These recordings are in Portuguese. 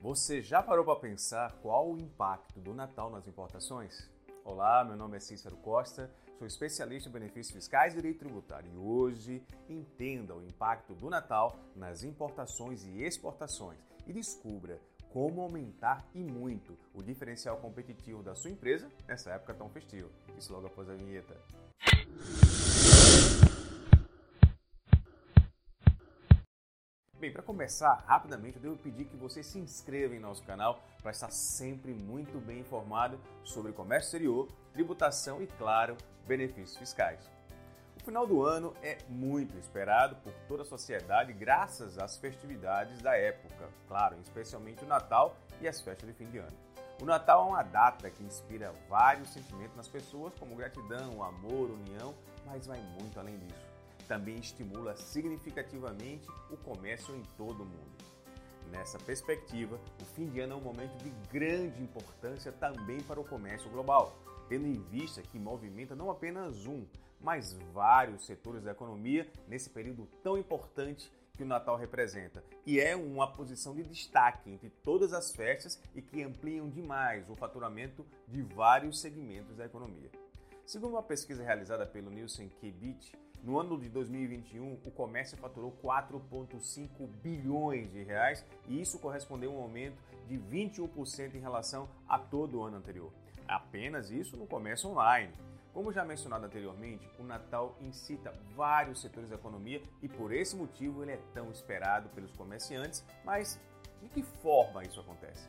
Você já parou para pensar qual o impacto do Natal nas importações? Olá, meu nome é Cícero Costa, sou especialista em benefícios fiscais e direito tributário e hoje entenda o impacto do Natal nas importações e exportações e descubra como aumentar e muito o diferencial competitivo da sua empresa nessa época tão festiva. Isso logo após a vinheta. Bem, para começar, rapidamente eu devo pedir que você se inscreva em nosso canal para estar sempre muito bem informado sobre comércio exterior, tributação e, claro, benefícios fiscais. O final do ano é muito esperado por toda a sociedade graças às festividades da época, claro, especialmente o Natal e as festas de fim de ano. O Natal é uma data que inspira vários sentimentos nas pessoas, como gratidão, amor, união, mas vai muito além disso também estimula significativamente o comércio em todo o mundo. Nessa perspectiva, o fim de ano é um momento de grande importância também para o comércio global, tendo em vista que movimenta não apenas um, mas vários setores da economia nesse período tão importante que o Natal representa. E é uma posição de destaque entre todas as festas e que ampliam demais o faturamento de vários segmentos da economia. Segundo uma pesquisa realizada pelo Nielsen Kebit, no ano de 2021, o comércio faturou 4,5 bilhões de reais e isso correspondeu a um aumento de 21% em relação a todo o ano anterior. Apenas isso no comércio online. Como já mencionado anteriormente, o Natal incita vários setores da economia e por esse motivo ele é tão esperado pelos comerciantes, mas de que forma isso acontece?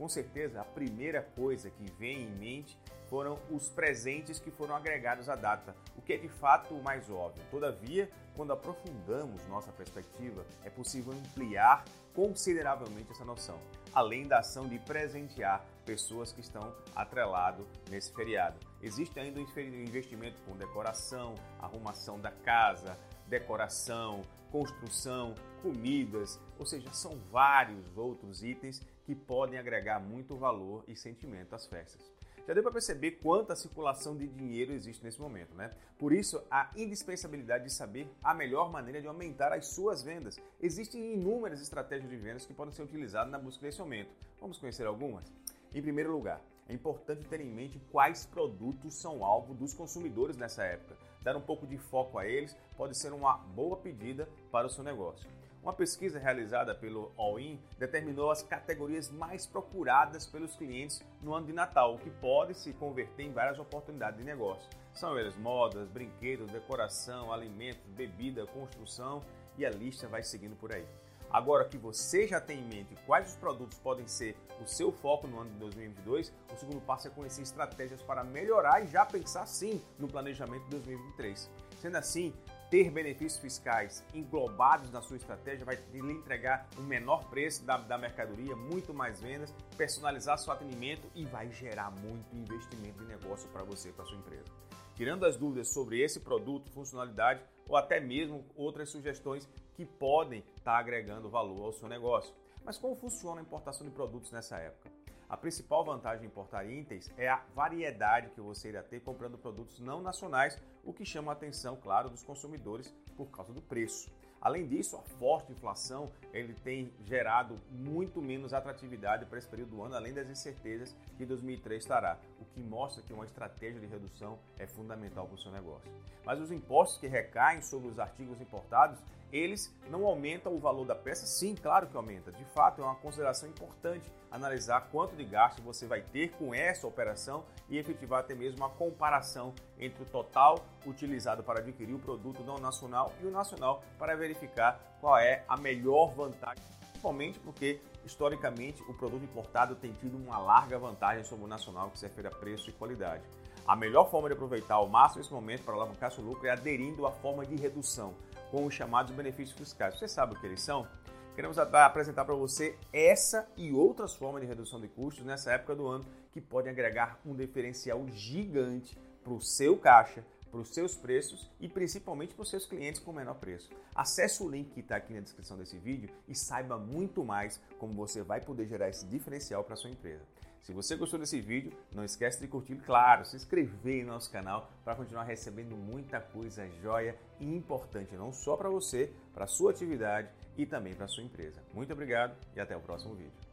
Com certeza, a primeira coisa que vem em mente foram os presentes que foram agregados à data, o que é de fato o mais óbvio. Todavia, quando aprofundamos nossa perspectiva, é possível ampliar consideravelmente essa noção, além da ação de presentear pessoas que estão atrelado nesse feriado. Existe ainda um investimento com decoração, arrumação da casa, decoração, construção, comidas, ou seja, são vários outros itens que podem agregar muito valor e sentimento às festas. Já deu para perceber quanta circulação de dinheiro existe nesse momento, né? Por isso, a indispensabilidade de saber a melhor maneira de aumentar as suas vendas. Existem inúmeras estratégias de vendas que podem ser utilizadas na busca desse aumento. Vamos conhecer algumas? Em primeiro lugar, é importante ter em mente quais produtos são alvo dos consumidores nessa época. Dar um pouco de foco a eles pode ser uma boa pedida para o seu negócio. Uma pesquisa realizada pelo All-In determinou as categorias mais procuradas pelos clientes no ano de Natal, o que pode se converter em várias oportunidades de negócio. São eles modas, brinquedos, decoração, alimentos, bebida, construção e a lista vai seguindo por aí. Agora que você já tem em mente quais os produtos podem ser o seu foco no ano de 2022, o segundo passo é conhecer estratégias para melhorar e já pensar sim no planejamento de 2023. Sendo assim, ter benefícios fiscais englobados na sua estratégia vai lhe entregar um menor preço da, da mercadoria, muito mais vendas, personalizar seu atendimento e vai gerar muito investimento de negócio para você, para sua empresa. Tirando as dúvidas sobre esse produto, funcionalidade ou até mesmo outras sugestões que podem estar agregando valor ao seu negócio. Mas como funciona a importação de produtos nessa época? A principal vantagem de importar itens é a variedade que você irá ter comprando produtos não nacionais, o que chama a atenção, claro, dos consumidores por causa do preço. Além disso, a forte inflação ele tem gerado muito menos atratividade para esse período do ano, além das incertezas que 2003 estará, o que mostra que uma estratégia de redução é fundamental para o seu negócio. Mas os impostos que recaem sobre os artigos importados, eles não aumentam o valor da peça? Sim, claro que aumenta. De fato, é uma consideração importante analisar quanto de gasto você vai ter com essa operação e efetivar até mesmo uma comparação entre o total utilizado para adquirir o produto não nacional e o nacional para verificar qual é a melhor vantagem, principalmente porque historicamente o produto importado tem tido uma larga vantagem sobre o nacional que se refere a preço e qualidade. A melhor forma de aproveitar ao máximo esse momento para alavancar seu lucro é aderindo à forma de redução, com os chamados benefícios fiscais. Você sabe o que eles são? Queremos apresentar para você essa e outras formas de redução de custos nessa época do ano que podem agregar um diferencial gigante para o seu caixa, para os seus preços e principalmente para os seus clientes com menor preço. Acesse o link que está aqui na descrição desse vídeo e saiba muito mais como você vai poder gerar esse diferencial para sua empresa. Se você gostou desse vídeo, não esquece de curtir, claro, se inscrever em nosso canal para continuar recebendo muita coisa jóia e importante, não só para você, para sua atividade e também para sua empresa. Muito obrigado e até o próximo vídeo.